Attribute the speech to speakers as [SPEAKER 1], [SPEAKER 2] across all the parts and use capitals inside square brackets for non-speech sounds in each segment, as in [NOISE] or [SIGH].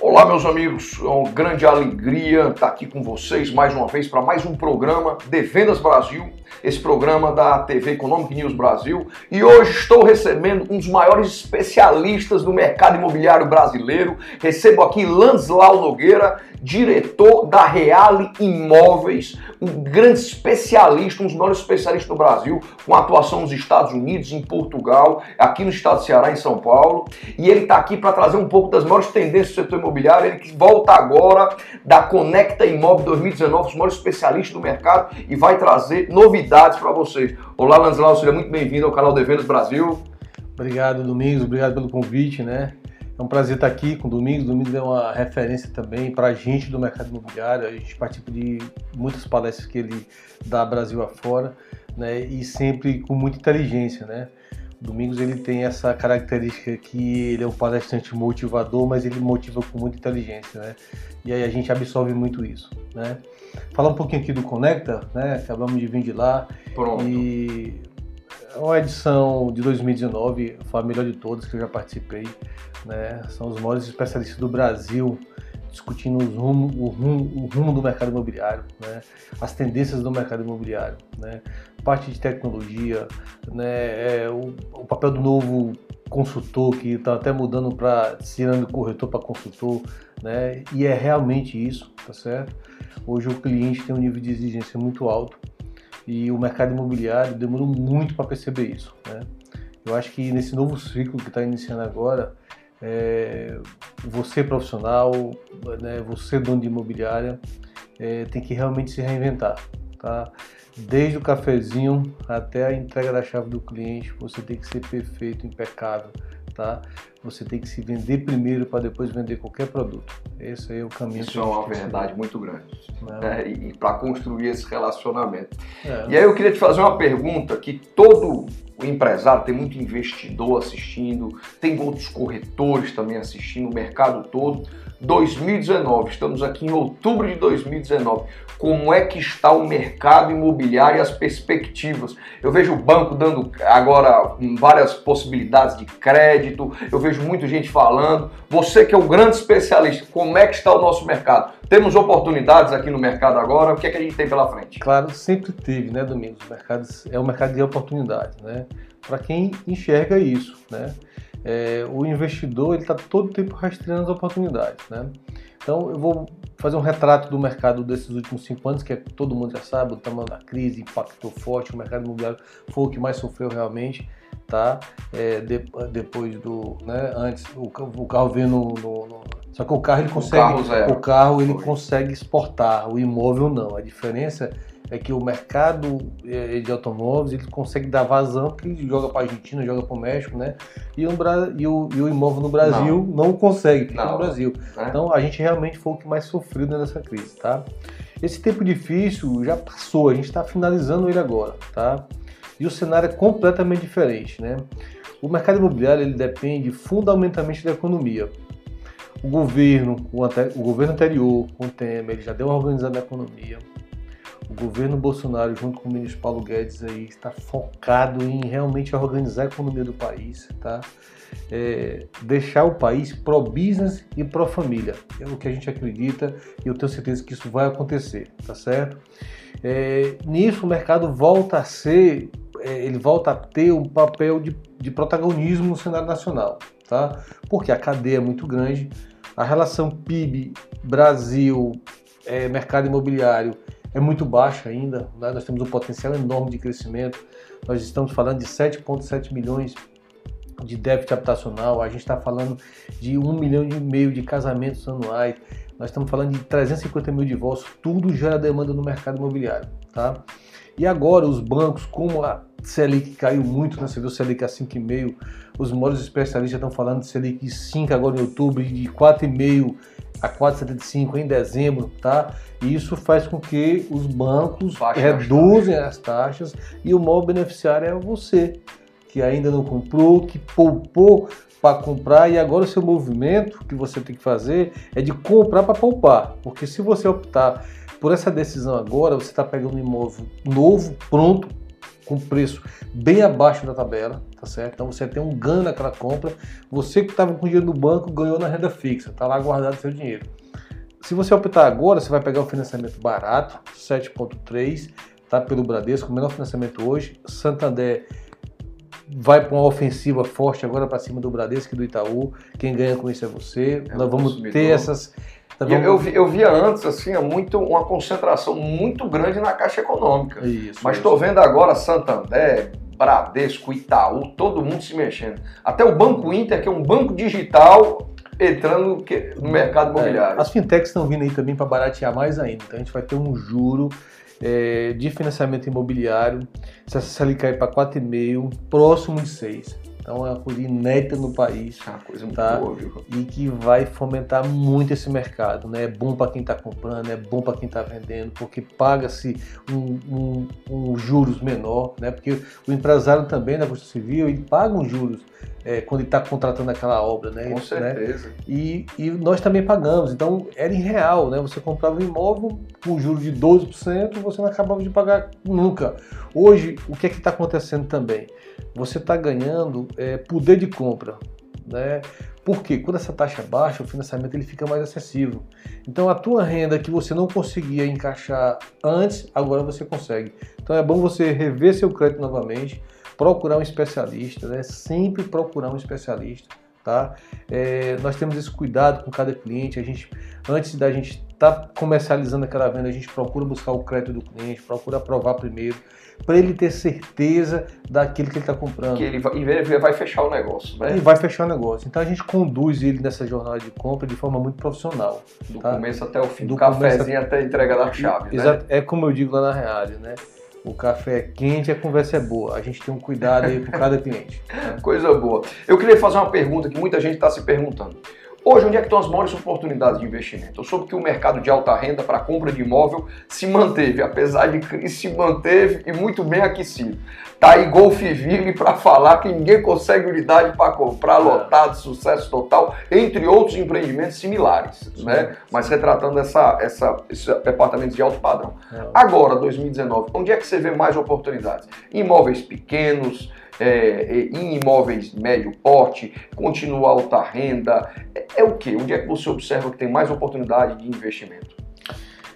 [SPEAKER 1] Olá, meus amigos, é uma grande alegria estar aqui com vocês mais uma vez para mais um programa de Vendas Brasil, esse programa da TV Economic News Brasil. E hoje estou recebendo um dos maiores especialistas do mercado imobiliário brasileiro. Recebo aqui Lanslau Nogueira, diretor da Reale Imóveis, um grande especialista, um dos maiores especialistas do Brasil, com atuação nos Estados Unidos, em Portugal, aqui no estado de Ceará, em São Paulo. E ele está aqui para trazer um pouco das maiores tendências do setor imobiliário. Ele que volta agora da Conecta Imóvel 2019, os maiores especialistas do mercado, e vai trazer novidades para vocês. Olá, Lanslau, seja muito bem-vindo ao canal de Vendas Brasil.
[SPEAKER 2] Obrigado, Domingos. Obrigado pelo convite, né? É um prazer estar aqui com o Domingos. O Domingos é uma referência também para a gente do mercado imobiliário. A gente participa de muitas palestras que ele dá Brasil afora, né? E sempre com muita inteligência, né? O Domingos ele tem essa característica que ele é um palestrante motivador, mas ele motiva com muita inteligência, né? E aí a gente absorve muito isso, né? Falar um pouquinho aqui do Conecta, né? Acabamos de vir de lá.
[SPEAKER 1] Pronto.
[SPEAKER 2] E uma edição de 2019, foi a melhor de todas que eu já participei né? São os maiores especialistas do Brasil discutindo rumo, o, rumo, o rumo do mercado imobiliário, né? as tendências do mercado imobiliário, né? parte de tecnologia, né? É, o, o, papel do novo consultor que está até mudando para tirando corretor para consultor, né? e é realmente isso, tá certo? Hoje o cliente tem um nível de exigência muito alto e o mercado imobiliário demorou muito para perceber isso. Né? Eu acho que nesse novo ciclo que está iniciando agora, é, você profissional, né, você dono de imobiliária, é, tem que realmente se reinventar, tá? Desde o cafezinho até a entrega da chave do cliente, você tem que ser perfeito, impecável, tá? Você tem que se vender primeiro para depois vender qualquer produto. Esse aí é o caminho.
[SPEAKER 1] Isso é uma verdade muito grande. Né? E, e para construir esse relacionamento. É. E aí eu queria te fazer uma pergunta que todo o empresário, tem muito investidor assistindo, tem outros corretores também assistindo, o mercado todo. 2019, estamos aqui em outubro de 2019. Como é que está o mercado imobiliário e as perspectivas? Eu vejo o banco dando agora várias possibilidades de crédito, eu vejo muita gente falando. Você que é um grande especialista, como é que está o nosso mercado? Temos oportunidades aqui no mercado agora? O que é que a gente tem pela frente?
[SPEAKER 2] Claro, sempre teve, né, Domingos? Mercados, é um mercado de oportunidades, né? Para quem enxerga isso, né? É, o investidor ele está todo tempo rastreando as oportunidades, né? Então eu vou fazer um retrato do mercado desses últimos cinco anos, que é, todo mundo já sabe, o tamanho da crise impactou forte, o mercado imobiliário foi o que mais sofreu realmente, tá? É, de, depois do, né? Antes o, o carro veio no, no, no, só que o carro ele consegue, o carro, o carro ele consegue exportar, o imóvel não. A diferença é que o mercado é, de automóveis ele consegue dar vazão, porque ele joga para a Argentina, joga para o México, né? E o, e o, e o imóvel no Brasil não, não consegue, fica não. no Brasil. É. Então a gente realmente foi o que mais sofreu nessa crise, tá? Esse tempo difícil já passou, a gente está finalizando ele agora, tá? E o cenário é completamente diferente, né? O mercado imobiliário ele depende fundamentalmente da economia. O governo, o, o governo anterior, com o Temer, ele já deu uma organizada na economia o governo Bolsonaro, junto com o ministro Paulo Guedes, aí, está focado em realmente organizar a economia do país, tá? É, deixar o país pro-business e pro-família. É o que a gente acredita e eu tenho certeza que isso vai acontecer, tá certo? É, nisso o mercado volta a ser, é, ele volta a ter um papel de, de protagonismo no cenário nacional, tá? Porque a cadeia é muito grande, a relação PIB Brasil é, mercado imobiliário é muito baixa ainda, né? nós temos um potencial enorme de crescimento, nós estamos falando de 7,7 milhões de déficit habitacional, a gente está falando de 1 milhão e meio de casamentos anuais, nós estamos falando de 350 mil divórcios, tudo gera demanda no mercado imobiliário, tá? E agora os bancos, como a Selic caiu muito, né? Você viu Selic a 5,5, os maiores especialistas estão falando de Selic 5 agora em outubro, de 4,5 a 4,75 em dezembro, tá? E isso faz com que os bancos Baixa reduzem as taxas e o maior beneficiário é você, que ainda não comprou, que poupou para comprar e agora o seu movimento que você tem que fazer é de comprar para poupar, porque se você optar por essa decisão agora, você está pegando um imóvel novo, pronto, com preço bem abaixo da tabela, tá certo? Então você tem um ganho naquela compra. Você que estava com dinheiro no banco ganhou na renda fixa, tá lá guardado seu dinheiro. Se você optar agora, você vai pegar o financiamento barato, 7.3, tá pelo Bradesco, o menor financiamento hoje. Santander vai para uma ofensiva forte agora para cima do Bradesco e do Itaú. Quem ganha com isso é você. É Nós vamos consumidor. ter essas
[SPEAKER 1] Tá eu, eu, eu, via antes assim, muito, uma concentração muito grande na Caixa Econômica. Isso, Mas estou vendo agora Santander, Bradesco, Itaú, todo mundo se mexendo. Até o Banco Inter, que é um banco digital, entrando no mercado imobiliário.
[SPEAKER 2] É, as fintechs estão vindo aí também para baratear mais ainda. Então a gente vai ter um juro é, de financiamento imobiliário, se essa Selic cair para 4,5, próximo de 6. Então é uma coisa inédita no país.
[SPEAKER 1] É uma coisa muito tá? boa, viu?
[SPEAKER 2] E que vai fomentar muito esse mercado. Né? É bom para quem está comprando, é bom para quem está vendendo, porque paga-se um, um, um, juros menor, né? Porque o empresário também na construção civil ele paga um juros é, quando ele está contratando aquela obra, né?
[SPEAKER 1] Com né? certeza. Né?
[SPEAKER 2] E, e nós também pagamos. Então era irreal, né? Você comprava um imóvel com juros de 12%, você não acabava de pagar nunca. Hoje, o que é que está acontecendo também? Você está ganhando é, poder de compra. Né? Porque quando essa taxa é baixa, o financiamento ele fica mais acessível. Então a tua renda que você não conseguia encaixar antes, agora você consegue. Então é bom você rever seu crédito novamente, procurar um especialista, né? Sempre procurar um especialista, tá? É, nós temos esse cuidado com cada cliente. A gente, antes da gente estar tá comercializando aquela venda, a gente procura buscar o crédito do cliente, procura aprovar primeiro para ele ter certeza daquilo que ele está comprando.
[SPEAKER 1] Que ele vai, ele vai fechar o negócio, né?
[SPEAKER 2] Ele vai fechar o negócio. Então a gente conduz ele nessa jornada de compra de forma muito profissional.
[SPEAKER 1] Do tá? começo até o fim, do, do cafezinho até a entrega da chave,
[SPEAKER 2] Exato. Né? É como eu digo lá na Real, né? O café é quente, a conversa é boa. A gente tem um cuidado aí com cada cliente.
[SPEAKER 1] Né? Coisa boa. Eu queria fazer uma pergunta que muita gente está se perguntando. Hoje, onde é que estão as maiores oportunidades de investimento? Eu soube que o mercado de alta renda para compra de imóvel se manteve, apesar de crise, se manteve e muito bem aquecido. Tá aí Golfville para falar que ninguém consegue unidade para comprar, é. lotado, sucesso total, entre outros empreendimentos similares, Sim. né? Mas retratando essa, essa, esses departamentos de alto padrão. É. Agora, 2019, onde é que você vê mais oportunidades? Imóveis pequenos, é, em imóveis médio porte, continua alta renda, é, é o que? Onde é que você observa que tem mais oportunidade de investimento?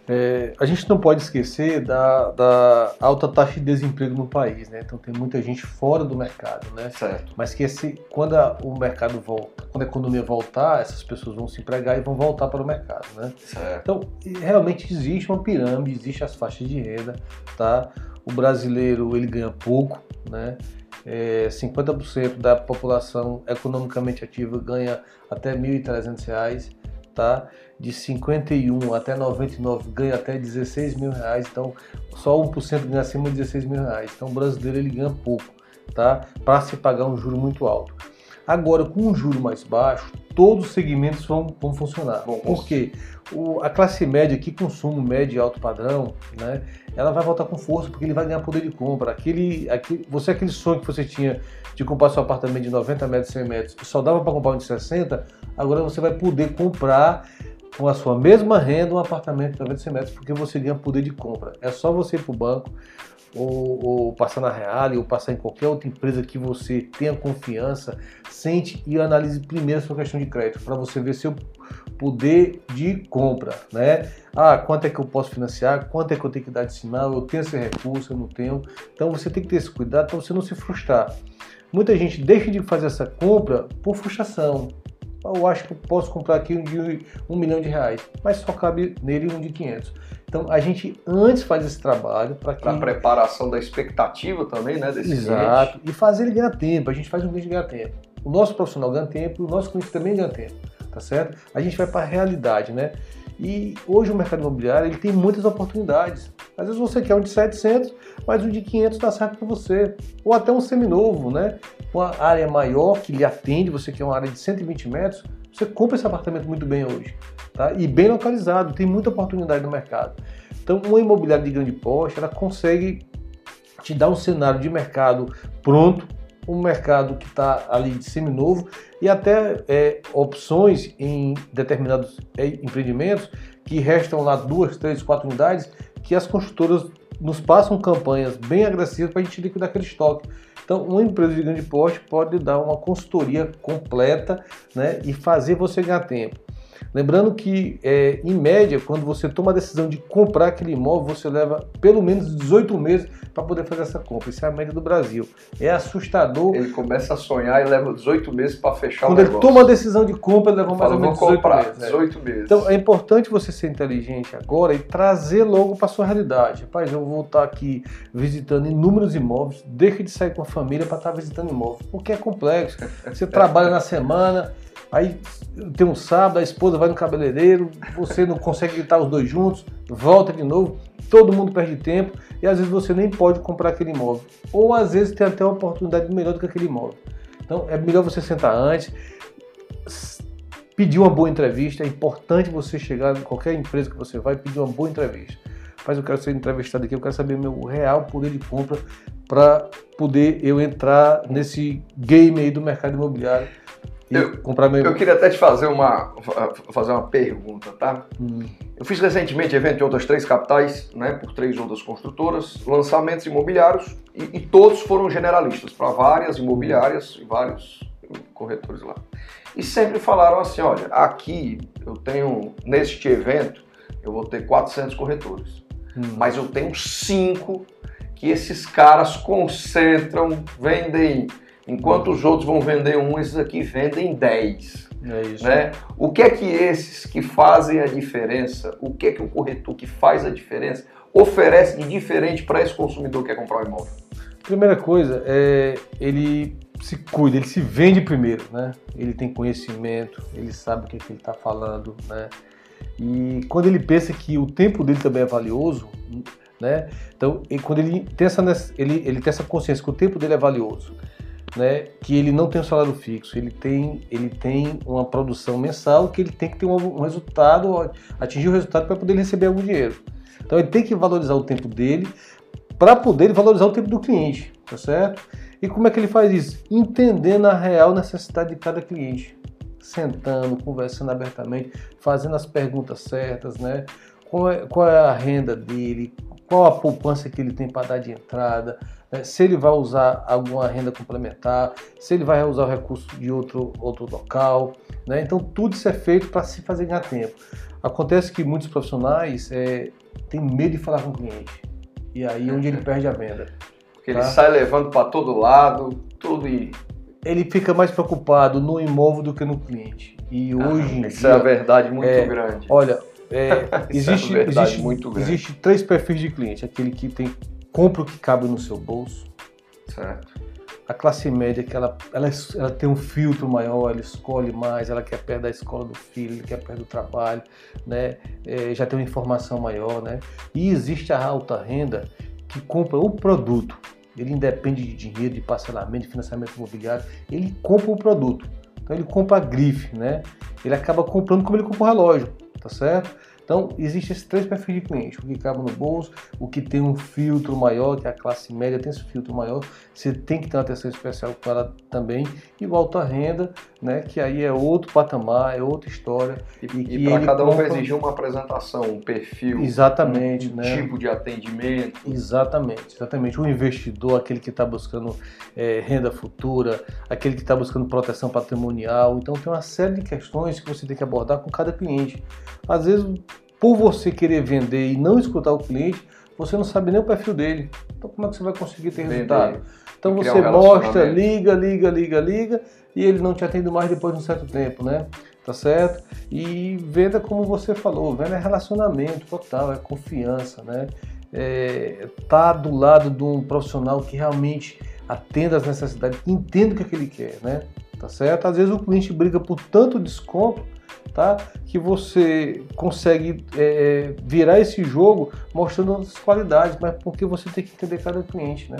[SPEAKER 2] É, a gente não pode esquecer da, da, alta taxa de desemprego no país, né? Então tem muita gente fora do mercado, né?
[SPEAKER 1] Certo.
[SPEAKER 2] Mas que esse, quando a, o mercado volta, quando a economia voltar, essas pessoas vão se empregar e vão voltar para o mercado, né?
[SPEAKER 1] Certo.
[SPEAKER 2] Então realmente existe uma pirâmide, existe as faixas de renda, tá? O brasileiro ele ganha pouco, né? É, 50% da população economicamente ativa ganha até R$ 1.300, tá? De 51 até 99 ganha até 16 mil reais, então só 1% ganha acima de 16 mil reais. Então o brasileiro ele ganha pouco, tá? Para se pagar um juro muito alto. Agora, com um juro mais baixo, todos os segmentos vão, vão funcionar. Bom, Por quê? O, a classe média que consome médio e alto padrão, né, ela vai voltar com força porque ele vai ganhar poder de compra. Aquele, aquele, você aquele sonho que você tinha de comprar seu apartamento de 90 metros, 100 metros, só dava para comprar um de 60, agora você vai poder comprar com a sua mesma renda um apartamento de 90 100 metros porque você ganha poder de compra. É só você ir para o banco, ou, ou, passar na Real, ou passar em qualquer outra empresa que você tenha confiança, sente e analise primeiro a sua questão de crédito, para você ver seu poder de compra, né? Ah, quanto é que eu posso financiar? Quanto é que eu tenho que dar de sinal? Eu tenho esse recurso, eu não tenho. Então você tem que ter esse cuidado para você não se frustrar. Muita gente deixa de fazer essa compra por frustração, eu acho que eu posso comprar aqui um de um milhão de reais, mas só cabe nele um de 500. Então a gente antes faz esse trabalho para que...
[SPEAKER 1] a preparação da expectativa também, né? Desse
[SPEAKER 2] Exato. Cliente. E fazer ele ganhar tempo. A gente faz um cliente ganhar tempo. O nosso profissional ganha tempo, o nosso cliente também ganha tempo, tá certo? A gente vai para a realidade, né? E hoje o mercado imobiliário ele tem muitas oportunidades. Às vezes você quer um de 700, mas um de 500 está certo para você. Ou até um seminovo, né? Uma área maior que lhe atende, você quer uma área de 120 metros, você compra esse apartamento muito bem hoje. Tá? E bem localizado, tem muita oportunidade no mercado. Então, uma imobiliária de grande porte, ela consegue te dar um cenário de mercado pronto, um mercado que está ali seminovo e até é, opções em determinados é, empreendimentos que restam lá duas, três, quatro unidades que as construtoras nos passam campanhas bem agressivas para a gente liquidar aquele estoque. Então, uma empresa de grande porte pode dar uma consultoria completa né, e fazer você ganhar tempo. Lembrando que, é, em média, quando você toma a decisão de comprar aquele imóvel, você leva pelo menos 18 meses para poder fazer essa compra. Isso é a média do Brasil. É assustador.
[SPEAKER 1] Ele começa a sonhar e leva 18 meses para fechar
[SPEAKER 2] quando
[SPEAKER 1] o negócio.
[SPEAKER 2] Quando ele toma a decisão de compra, ele leva mais
[SPEAKER 1] Fala,
[SPEAKER 2] ou menos
[SPEAKER 1] 18
[SPEAKER 2] comprar, meses.
[SPEAKER 1] 18 é. meses.
[SPEAKER 2] Então, é importante você ser inteligente agora e trazer logo para sua realidade. Rapaz, eu vou estar aqui visitando inúmeros imóveis, deixa de sair com a família para estar visitando imóveis, porque é complexo. Você trabalha na semana, Aí tem um sábado, a esposa vai no cabeleireiro, você não consegue estar os dois juntos, volta de novo, todo mundo perde tempo e às vezes você nem pode comprar aquele imóvel. Ou às vezes tem até uma oportunidade melhor do que aquele imóvel. Então é melhor você sentar antes, pedir uma boa entrevista. É importante você chegar em qualquer empresa que você vai pedir uma boa entrevista. Mas eu quero ser entrevistado aqui, eu quero saber meu real poder de compra para poder eu entrar nesse game aí do mercado imobiliário
[SPEAKER 1] eu, comprar meu... eu queria até te fazer uma, fazer uma pergunta, tá? Hum. Eu fiz recentemente evento em outras três capitais, né, por três outras construtoras, lançamentos imobiliários e, e todos foram generalistas para várias imobiliárias e vários corretores lá. E sempre falaram assim, olha, aqui eu tenho neste evento eu vou ter 400 corretores, hum. mas eu tenho cinco que esses caras concentram, vendem Enquanto os outros vão vender um, esses aqui vendem 10. É isso. Né? O que é que esses que fazem a diferença, o que é que o corretor que faz a diferença oferece de diferente para esse consumidor que quer comprar um imóvel?
[SPEAKER 2] Primeira coisa, é, ele se cuida, ele se vende primeiro, né? Ele tem conhecimento, ele sabe o que, é que ele está falando, né? E quando ele pensa que o tempo dele também é valioso, né? Então, quando ele tem essa, ele, ele tem essa consciência que o tempo dele é valioso, né, que ele não tem um salário fixo, ele tem, ele tem uma produção mensal que ele tem que ter um, resultado, atingir o resultado para poder receber algum dinheiro. Então ele tem que valorizar o tempo dele para poder valorizar o tempo do cliente, tá certo? E como é que ele faz isso? Entendendo a real necessidade de cada cliente, sentando, conversando abertamente, fazendo as perguntas certas, né? Qual é, qual é a renda dele, qual a poupança que ele tem para dar de entrada, né? se ele vai usar alguma renda complementar, se ele vai usar o recurso de outro, outro local. Né? Então, tudo isso é feito para se fazer ganhar tempo. Acontece que muitos profissionais é, têm medo de falar com o cliente. E aí é onde ele perde a venda.
[SPEAKER 1] Porque tá? ele sai levando para todo lado, tudo e.
[SPEAKER 2] Ele fica mais preocupado no imóvel do que no cliente. E ah, hoje em
[SPEAKER 1] Isso dia, é a verdade muito é, grande.
[SPEAKER 2] Olha, é, [LAUGHS] existe, é existe, muito grande. existe três perfis de cliente. Aquele que tem compra o que cabe no seu bolso.
[SPEAKER 1] Certo.
[SPEAKER 2] A classe média, que ela, ela, ela tem um filtro maior, ela escolhe mais, ela quer perto da escola do filho, ela quer perto do trabalho, né? É, já tem uma informação maior, né? E existe a alta renda que compra o produto. Ele independe de dinheiro, de parcelamento, de financiamento imobiliário. Ele compra o produto. Então ele compra a grife, né? Ele acaba comprando como ele compra o relógio, tá certo? Então, existem esses três perfis de cliente: o que cabe no bolso, o que tem um filtro maior, que é a classe média tem esse filtro maior, você tem que ter uma atenção especial com ela também, e o alta renda, né, que aí é outro patamar, é outra história.
[SPEAKER 1] E, e, e para cada um compra... vai exigir uma apresentação, um perfil,
[SPEAKER 2] exatamente,
[SPEAKER 1] um,
[SPEAKER 2] né?
[SPEAKER 1] tipo de atendimento.
[SPEAKER 2] Exatamente, exatamente. O investidor, aquele que está buscando é, renda futura, aquele que está buscando proteção patrimonial. Então, tem uma série de questões que você tem que abordar com cada cliente. Às vezes, por você querer vender e não escutar o cliente, você não sabe nem o perfil dele. Então como é que você vai conseguir ter resultado? Então você um mostra, liga, liga, liga, liga, e ele não te atende mais depois de um certo tempo, né? Tá certo? E venda como você falou, venda é relacionamento total, é confiança, né? É, tá do lado de um profissional que realmente atenda às necessidades, entenda o que, é que ele quer, né? Tá certo? Às vezes o cliente briga por tanto desconto tá? Que você consegue é, é, virar esse jogo mostrando as qualidades, mas porque você tem que entender cada cliente, né?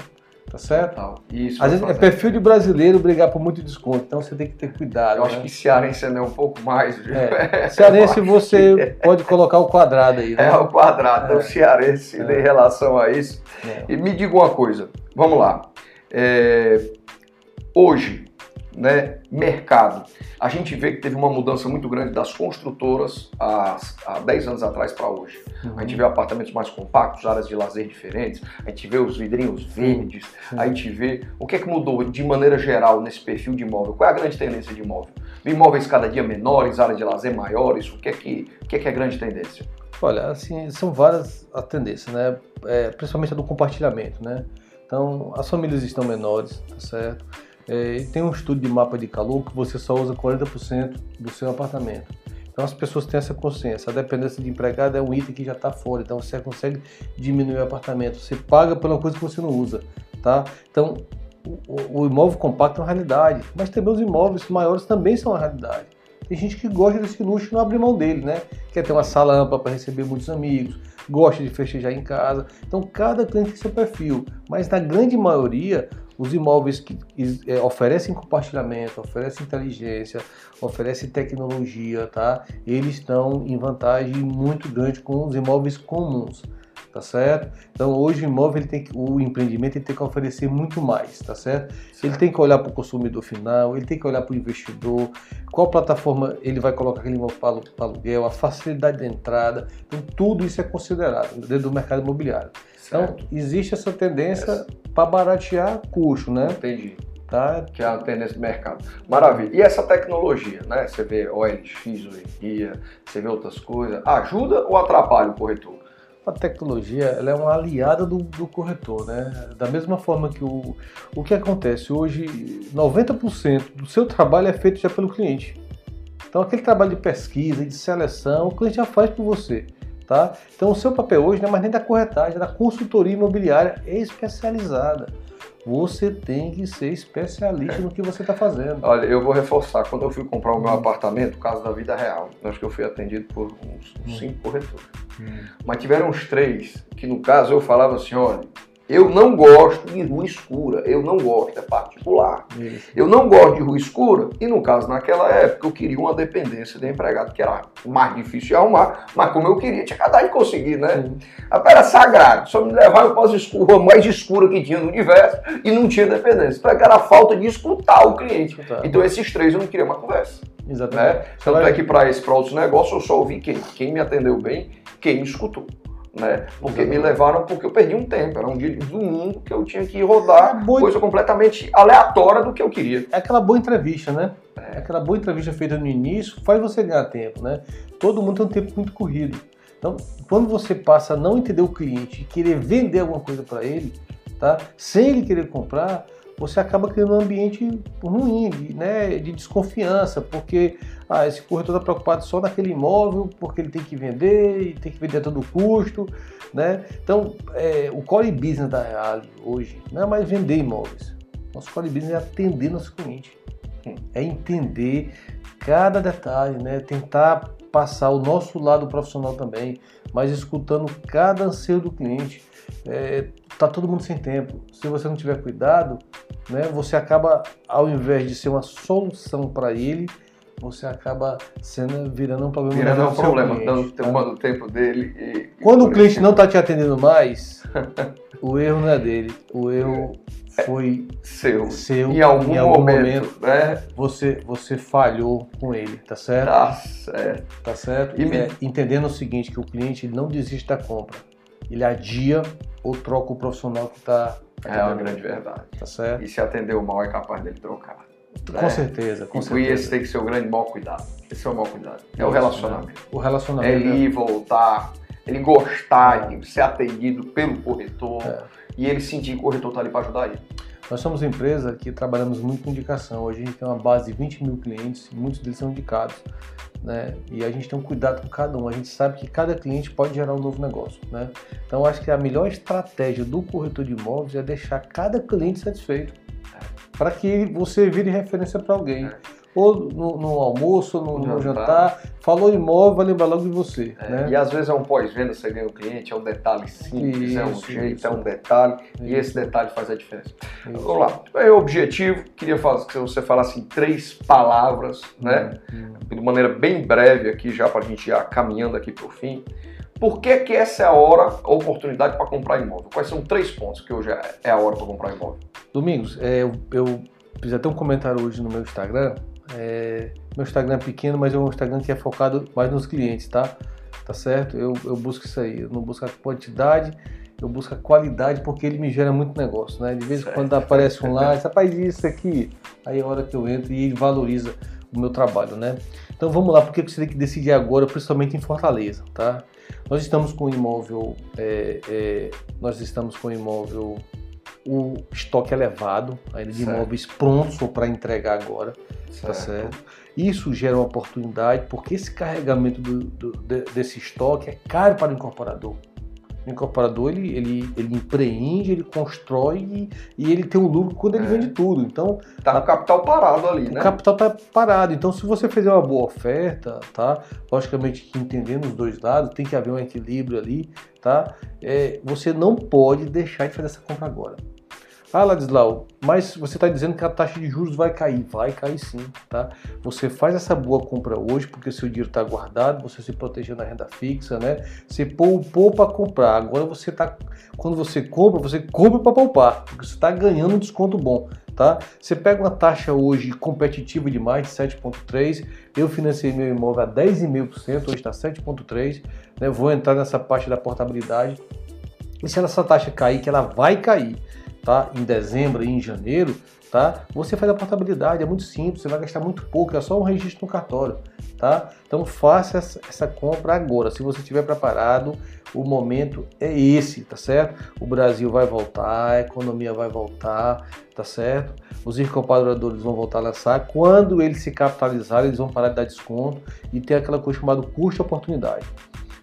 [SPEAKER 2] Tá certo? Isso, Às vezes é perfil de brasileiro brigar por muito desconto, então você tem que ter cuidado.
[SPEAKER 1] Eu né? acho que cearense é um pouco mais.
[SPEAKER 2] É. [LAUGHS] Cearense você é. pode colocar o quadrado aí.
[SPEAKER 1] Né? É o quadrado, é. o cearense é. em relação a isso. É. E me diga uma coisa, vamos lá. Hoje, né, mercado. A gente vê que teve uma mudança muito grande das construtoras há, há 10 anos atrás para hoje. Uhum. A gente vê apartamentos mais compactos, áreas de lazer diferentes, a gente vê os vidrinhos verdes, uhum. a gente vê o que é que mudou de maneira geral nesse perfil de imóvel. Qual é a grande tendência de imóvel? Imóveis cada dia menores, áreas de lazer maiores, o que é que, o que, é, que é a grande tendência?
[SPEAKER 2] Olha, assim, são várias as tendências, né? É, principalmente a do compartilhamento, né? Então, as famílias estão menores, tá certo? É, tem um estudo de mapa de calor que você só usa 40% do seu apartamento. Então as pessoas têm essa consciência. A dependência de empregado é um item que já está fora, então você consegue diminuir o apartamento. Você paga pela coisa que você não usa, tá? Então o, o imóvel compacto é uma realidade, mas também os imóveis maiores também são uma realidade. Tem gente que gosta desse luxo e não abre mão dele, né? Quer ter uma sala ampla para receber muitos amigos, gosta de festejar em casa. Então cada cliente tem seu perfil, mas na grande maioria os imóveis que é, oferecem compartilhamento, oferecem inteligência, oferecem tecnologia, tá? Eles estão em vantagem muito grande com os imóveis comuns tá certo? Então hoje o imóvel ele tem que, o empreendimento ele tem que oferecer muito mais, tá certo? certo. Ele tem que olhar para o consumidor final, ele tem que olhar para o investidor, qual plataforma ele vai colocar aquele imóvel para aluguel, a facilidade de entrada, então tudo isso é considerado dentro do mercado imobiliário. Então, certo. Então existe essa tendência para baratear custo, né?
[SPEAKER 1] Entendi. Tá? Que é a tendência do mercado. Maravilha. E essa tecnologia, né? Você vê OLX, OERIA, você vê outras coisas, ajuda ou atrapalha o corretor?
[SPEAKER 2] A tecnologia ela é uma aliada do, do, corretor, né? Da mesma forma que o, o que acontece hoje, 90% do seu trabalho é feito já pelo cliente. Então aquele trabalho de pesquisa e de seleção, o cliente já faz por você, tá? Então o seu papel hoje não é mais nem da corretagem, é da consultoria imobiliária especializada. Você tem que ser especialista no que você está fazendo.
[SPEAKER 1] Olha, eu vou reforçar. Quando eu fui comprar o meu apartamento, caso da vida real, acho que eu fui atendido por uns, uns cinco corretores. Hum. Mas tiveram uns três que, no caso, eu falava assim: olha, eu não gosto de rua escura, eu não gosto, é particular. Isso. Eu não gosto de rua escura, e no caso, naquela época, eu queria uma dependência de empregado, que era mais difícil de arrumar, mas como eu queria, tinha cada de conseguir, né? A Era sagrado, só me levava para as rua mais escura que tinha no universo e não tinha dependência. Então, era a falta de escutar o cliente. Então, esses três eu não queria uma conversa. Exatamente. Né? Tanto é que para esse, para outros negócios, eu só ouvi quem? Quem me atendeu bem, quem me escutou né? Porque me levaram porque eu perdi um tempo. Era um dia de domingo que eu tinha que rodar é boa... coisa completamente aleatória do que eu queria.
[SPEAKER 2] É aquela boa entrevista, né? É. Aquela boa entrevista feita no início faz você ganhar tempo, né? Todo mundo tem um tempo muito corrido. Então, quando você passa a não entender o cliente e querer vender alguma coisa para ele, tá? Sem ele querer comprar, você acaba criando um ambiente ruim, né, de desconfiança, porque ah, esse corretor está preocupado só naquele imóvel, porque ele tem que vender e tem que vender a todo custo. Né? Então, é, o core business da Real hoje não é mais vender imóveis. Nosso core business é atender nosso cliente. É entender cada detalhe, né? tentar passar o nosso lado profissional também, mas escutando cada anseio do cliente. É, tá todo mundo sem tempo. Se você não tiver cuidado, né, você acaba, ao invés de ser uma solução para ele, você acaba sendo virando um problema.
[SPEAKER 1] Virando um problema, cliente, dando tá? o tempo dele.
[SPEAKER 2] E, Quando o cliente não está te atendendo mais, [LAUGHS] o erro não é dele, o erro é foi
[SPEAKER 1] seu.
[SPEAKER 2] seu
[SPEAKER 1] em algum, em algum momento, momento, né?
[SPEAKER 2] você, você falhou com ele, tá certo?
[SPEAKER 1] Tá certo.
[SPEAKER 2] Tá certo? E é, entendendo o seguinte, que o cliente não desiste da compra, ele adia ou troca o profissional que está.
[SPEAKER 1] É uma grande verdade.
[SPEAKER 2] Tá certo?
[SPEAKER 1] E se atendeu mal, é capaz dele trocar.
[SPEAKER 2] Com é. certeza, com
[SPEAKER 1] e
[SPEAKER 2] certeza.
[SPEAKER 1] esse tem que ser o grande mau cuidado. Esse é o mau cuidado. É o relacionamento.
[SPEAKER 2] O relacionamento.
[SPEAKER 1] É ele ir voltar, ele gostar de ser atendido pelo corretor é. e ele sentir que o corretor está ali para ajudar ele.
[SPEAKER 2] Nós somos uma empresa que trabalhamos muito com indicação. Hoje a gente tem uma base de 20 mil clientes, muitos deles são indicados. Né? E a gente tem um cuidado com cada um. A gente sabe que cada cliente pode gerar um novo negócio. Né? Então acho que a melhor estratégia do corretor de imóveis é deixar cada cliente satisfeito para que você vire referência para alguém. É. Ou no, no almoço, no, no, jantar. jantar, falou imóvel, vai lembrar logo de você. É, né?
[SPEAKER 1] E às vezes é um pós-venda, você ganha o cliente, é um detalhe simples, isso, é um jeito, isso. é um detalhe, isso. e esse detalhe faz a diferença. Isso. Vamos lá. É o objetivo, queria que você falasse em três palavras, né? Hum. De maneira bem breve aqui, já para a gente ir caminhando aqui para o fim. Por que, que essa é a hora, a oportunidade para comprar imóvel? Quais são três pontos que hoje é, é a hora para comprar imóvel?
[SPEAKER 2] Domingos, é, eu, eu fiz até um comentário hoje no meu Instagram. É, meu Instagram é pequeno, mas é um Instagram que é focado mais nos clientes, tá? Tá certo? Eu, eu busco isso aí. Eu não busco a quantidade, eu busco a qualidade porque ele me gera muito negócio, né? De vez em quando aparece um lá, [LAUGHS] rapaz, isso aqui. Aí é a hora que eu entro e ele valoriza o meu trabalho, né? Então vamos lá, porque você tem que decidir agora, principalmente em Fortaleza, tá? Nós estamos com o imóvel, é, é, nós estamos com o imóvel, o estoque elevado, ainda de certo. imóveis prontos para entregar agora, certo. tá certo? Isso gera uma oportunidade, porque esse carregamento do, do, desse estoque é caro para o incorporador. O incorporador ele, ele, ele empreende, ele constrói e, ele tem um lucro quando ele é. vende tudo. Então
[SPEAKER 1] tá o capital parado ali,
[SPEAKER 2] o
[SPEAKER 1] né?
[SPEAKER 2] O capital tá parado. Então se você fizer uma boa oferta, tá? Logicamente entendendo os dois lados tem que haver um equilíbrio ali, tá? É, você não pode deixar de fazer essa compra agora. Ah, Ladislau, mas você está dizendo que a taxa de juros vai cair. Vai cair sim, tá? Você faz essa boa compra hoje porque seu dinheiro está guardado, você se protegeu na renda fixa, né? Você poupou para comprar. Agora você está, quando você compra, você compra para poupar, porque você está ganhando um desconto bom, tá? Você pega uma taxa hoje competitiva demais de 7,3. Eu financei meu imóvel a 10,5%, hoje está 7,3. Né? Vou entrar nessa parte da portabilidade. E se essa taxa cair, que ela vai cair, tá? Em dezembro e em janeiro, tá? Você faz a portabilidade, é muito simples, você vai gastar muito pouco, é só um registro no cartório, tá? Então faça essa compra agora. Se você estiver preparado, o momento é esse, tá certo? O Brasil vai voltar, a economia vai voltar, tá certo? Os incorporadores vão voltar a lançar. Quando eles se capitalizarem, eles vão parar de dar desconto e ter aquela coisa chamada custo-oportunidade.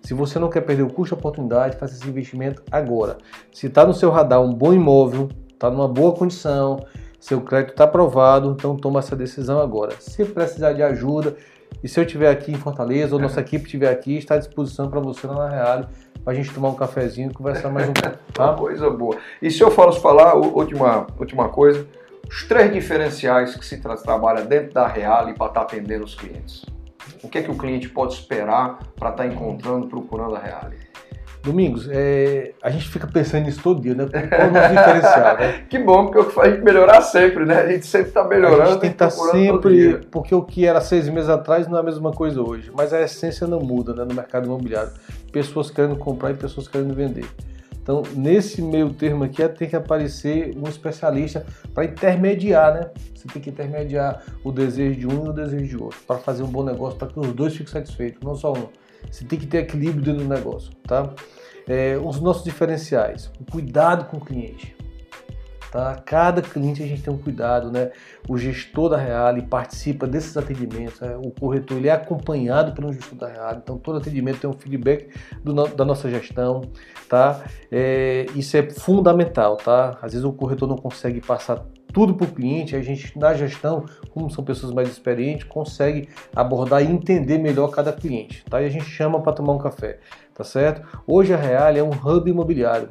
[SPEAKER 2] Se você não quer perder o custo oportunidade, faça esse investimento agora. Se está no seu radar um bom imóvel, está numa boa condição, seu crédito está aprovado, então toma essa decisão agora. Se precisar de ajuda, e se eu estiver aqui em Fortaleza, ou nossa equipe estiver aqui, está à disposição para você lá na Real, para a gente tomar um cafezinho e conversar mais um pouco. [LAUGHS]
[SPEAKER 1] Tá? coisa boa. E se eu fosse falar, última, última coisa, os três diferenciais que se tra trabalha dentro da Real para estar tá atendendo os clientes. O que é que o cliente pode esperar para estar tá encontrando, procurando a Reale?
[SPEAKER 2] Domingos, é, a gente fica pensando nisso todo dia, né? Qual o diferencial, né? [LAUGHS]
[SPEAKER 1] que bom, porque a gente melhorar sempre, né? A gente sempre está melhorando. A
[SPEAKER 2] gente tem que estar sempre, porque o que era seis meses atrás não é a mesma coisa hoje. Mas a essência não muda né, no mercado imobiliário. Pessoas querendo comprar e pessoas querendo vender. Então, nesse meio termo aqui, tem que aparecer um especialista para intermediar, né? Você tem que intermediar o desejo de um e o desejo de outro, para fazer um bom negócio, para que os dois fiquem satisfeitos, não só um. Você tem que ter equilíbrio dentro do negócio, tá? É, os nossos diferenciais, o cuidado com o cliente. Tá? Cada cliente a gente tem um cuidado, né? O gestor da Real participa desses atendimentos, né? o corretor ele é acompanhado pelo gestor da Real, então todo atendimento tem um feedback do, da nossa gestão, tá? É, isso é fundamental, tá? Às vezes o corretor não consegue passar tudo para o cliente, a gente na gestão, como são pessoas mais experientes, consegue abordar e entender melhor cada cliente, tá? E a gente chama para tomar um café, tá certo? Hoje a Real é um hub imobiliário.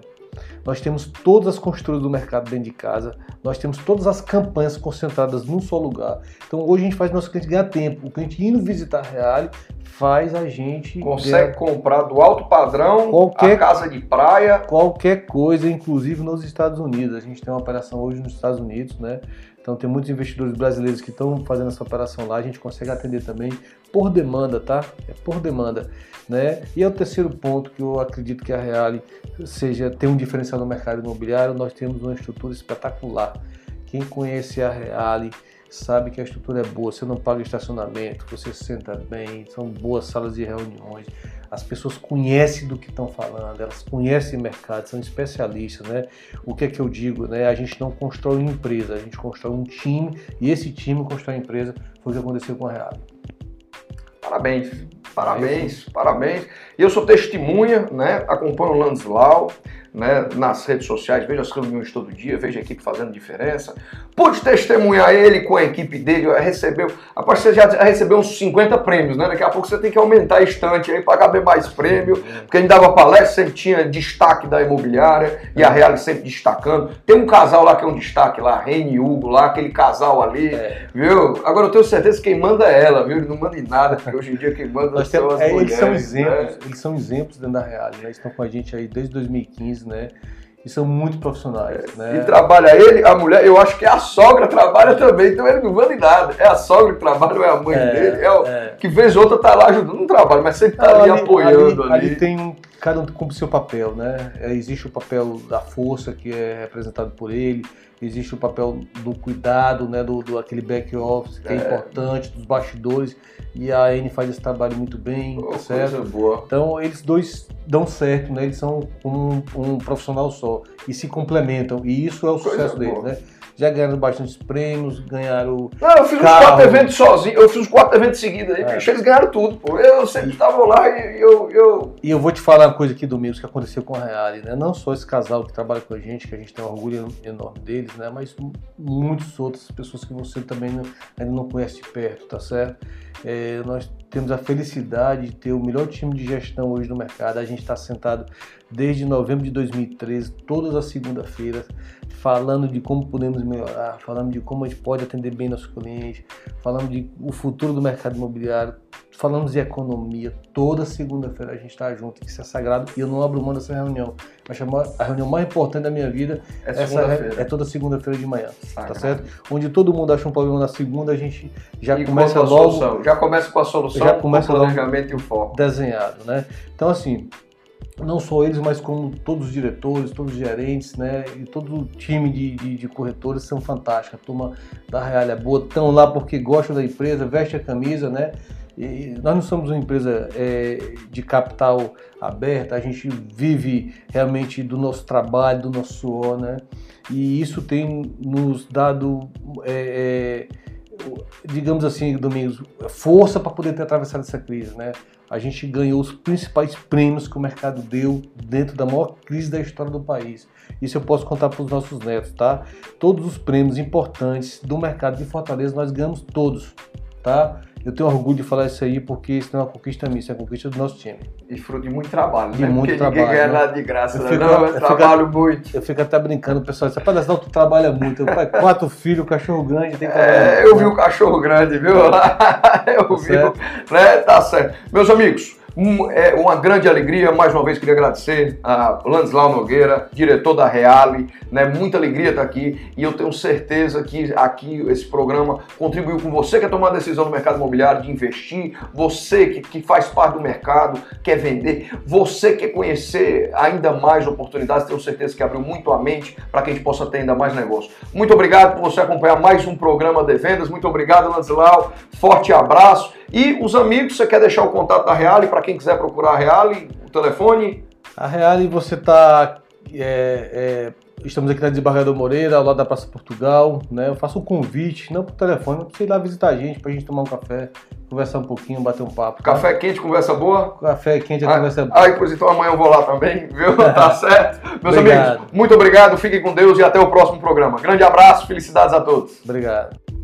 [SPEAKER 2] Nós temos todas as construtoras do mercado dentro de casa, nós temos todas as campanhas concentradas num só lugar. Então hoje a gente faz nosso cliente ganhar tempo. O cliente indo visitar a Reale faz a gente.
[SPEAKER 1] Consegue ganhar... comprar do alto padrão, qualquer, a casa de praia.
[SPEAKER 2] Qualquer coisa, inclusive nos Estados Unidos. A gente tem uma operação hoje nos Estados Unidos, né? Então tem muitos investidores brasileiros que estão fazendo essa operação lá, a gente consegue atender também por demanda, tá? É por demanda, né? E é o terceiro ponto que eu acredito que a Reale seja tem um diferencial no mercado imobiliário, nós temos uma estrutura espetacular. Quem conhece a Reale sabe que a estrutura é boa, você não paga estacionamento, você senta bem, são boas salas de reuniões, as pessoas conhecem do que estão falando, elas conhecem o mercado, são especialistas, né? O que é que eu digo, né? A gente não constrói uma empresa, a gente constrói um time e esse time constrói a empresa, foi o que aconteceu com a Real.
[SPEAKER 1] Parabéns, parabéns, parabéns. E eu sou testemunha, né? Acompanho o Landeslau, né, nas redes sociais, vejo as reuniões todo dia, vejo a equipe fazendo diferença. Pude testemunhar ele com a equipe dele, recebeu. Rapaz, você já recebeu uns 50 prêmios, né? Daqui a pouco você tem que aumentar a estante aí para caber mais prêmio, porque a gente dava palestra, sempre tinha destaque da imobiliária e a Real sempre destacando. Tem um casal lá que é um destaque lá, Reine e Hugo lá, aquele casal ali, é. viu? Agora eu tenho certeza que quem manda é ela, viu? Ele não manda em nada, porque hoje em dia quem manda são as é, mulheres.
[SPEAKER 2] Eles são
[SPEAKER 1] exemplos,
[SPEAKER 2] né? eles são exemplos dentro da Real, né? Eles estão com a gente aí desde 2015, né? e são muito profissionais. É, né?
[SPEAKER 1] E trabalha ele, a mulher, eu acho que a sogra trabalha também, então ele não vale nada. É a sogra que trabalha, ou é a mãe é, dele, é o é. que vez ou outra tá lá ajudando, não trabalha, mas sempre tá ali, ali, apoiando ali.
[SPEAKER 2] Ali, tem um, cada um cumpre o seu papel, né? É, existe o papel da força que é representado por ele, existe o papel do cuidado, né, do, do aquele back office que é. é. importante, dos bastidores, e a N faz esse trabalho muito bem, oh, certo?
[SPEAKER 1] Boa.
[SPEAKER 2] Então eles dois dão certo, né? Eles são um, um profissional só e se complementam, e isso é o sucesso coisa deles, boa. né? Já ganharam bastante prêmios, ganharam.
[SPEAKER 1] Não, eu fiz carro. uns quatro eventos sozinho, eu fiz uns quatro eventos seguidos aí, é. eles ganharam tudo, pô. Eu sempre estava lá e eu, eu.
[SPEAKER 2] E eu vou te falar uma coisa aqui, Domingos, que aconteceu com a Reale, né? Não só esse casal que trabalha com a gente, que a gente tem um orgulho enorme deles, né? Mas muitas outras pessoas que você também não, ainda não conhece de perto, tá certo? É, nós temos a felicidade de ter o melhor time de gestão hoje no mercado. A gente está sentado desde novembro de 2013, todas as segundas-feiras, falando de como podemos melhorar, falando de como a gente pode atender bem nossos clientes, falando de o futuro do mercado imobiliário, falamos de economia. Toda segunda-feira a gente está junto, isso é sagrado e eu não abro mão dessa reunião. A reunião mais importante da minha vida é, essa é toda segunda-feira de manhã, sagrado. tá certo? Onde todo mundo acha um problema na segunda, a gente já
[SPEAKER 1] e
[SPEAKER 2] começa logo.
[SPEAKER 1] Solução? Já começa com a solução,
[SPEAKER 2] já começa
[SPEAKER 1] com o planejamento e o foco.
[SPEAKER 2] Desenhado, né? Então assim, não só eles, mas como todos os diretores, todos os gerentes, né, e todo o time de, de, de corretores são fantásticos. A turma da Real é boa, estão lá porque gostam da empresa, veste a camisa, né? E nós não somos uma empresa é, de capital aberta, a gente vive realmente do nosso trabalho, do nosso suor, né? E isso tem nos dado, é, é, digamos assim, Domingos, força para poder ter atravessado essa crise, né? a gente ganhou os principais prêmios que o mercado deu dentro da maior crise da história do país. Isso eu posso contar para os nossos netos, tá? Todos os prêmios importantes do mercado de Fortaleza nós ganhamos todos, tá? Eu tenho orgulho de falar isso aí porque isso não é uma conquista minha, isso é uma conquista do nosso time.
[SPEAKER 1] E fruto de muito trabalho,
[SPEAKER 2] de
[SPEAKER 1] né?
[SPEAKER 2] muito
[SPEAKER 1] porque
[SPEAKER 2] trabalho.
[SPEAKER 1] Ninguém ganha
[SPEAKER 2] né?
[SPEAKER 1] nada de graça, eu fico, não, eu, eu trabalho fico, muito.
[SPEAKER 2] Eu fico até brincando, o pessoal diz, rapaz, não, tu trabalha muito. pai, quatro filhos, cachorro grande, tem que
[SPEAKER 1] É, eu vi o cachorro grande, viu? [LAUGHS] eu tá vi, certo. né? Tá certo. Meus amigos, um, é uma grande alegria, mais uma vez queria agradecer a Landislau Nogueira, diretor da Reale, né? Muita alegria estar aqui. E eu tenho certeza que aqui esse programa contribuiu com você que quer tomar decisão no mercado imobiliário de investir, você que, que faz parte do mercado, quer vender, você quer conhecer ainda mais oportunidades, tenho certeza que abriu muito a mente para que a gente possa ter ainda mais negócio. Muito obrigado por você acompanhar mais um programa de vendas, muito obrigado Landislau, forte abraço. E os amigos, você quer deixar o contato da Reale para quem quiser procurar a Reale, o telefone?
[SPEAKER 2] A Reale, você está. É, é, estamos aqui na Desembargador Moreira, ao lado da Praça Portugal. Né? Eu faço um convite, não por telefone, mas para você ir lá visitar a gente, para a gente tomar um café, conversar um pouquinho, bater um papo.
[SPEAKER 1] Tá? Café quente, conversa boa?
[SPEAKER 2] Café quente, a
[SPEAKER 1] ah,
[SPEAKER 2] conversa boa.
[SPEAKER 1] Ah, pois então amanhã eu vou lá também, [LAUGHS] viu? [LAUGHS] tá certo? Meus obrigado. amigos, muito obrigado, fiquem com Deus e até o próximo programa. Grande abraço, felicidades a todos.
[SPEAKER 2] Obrigado.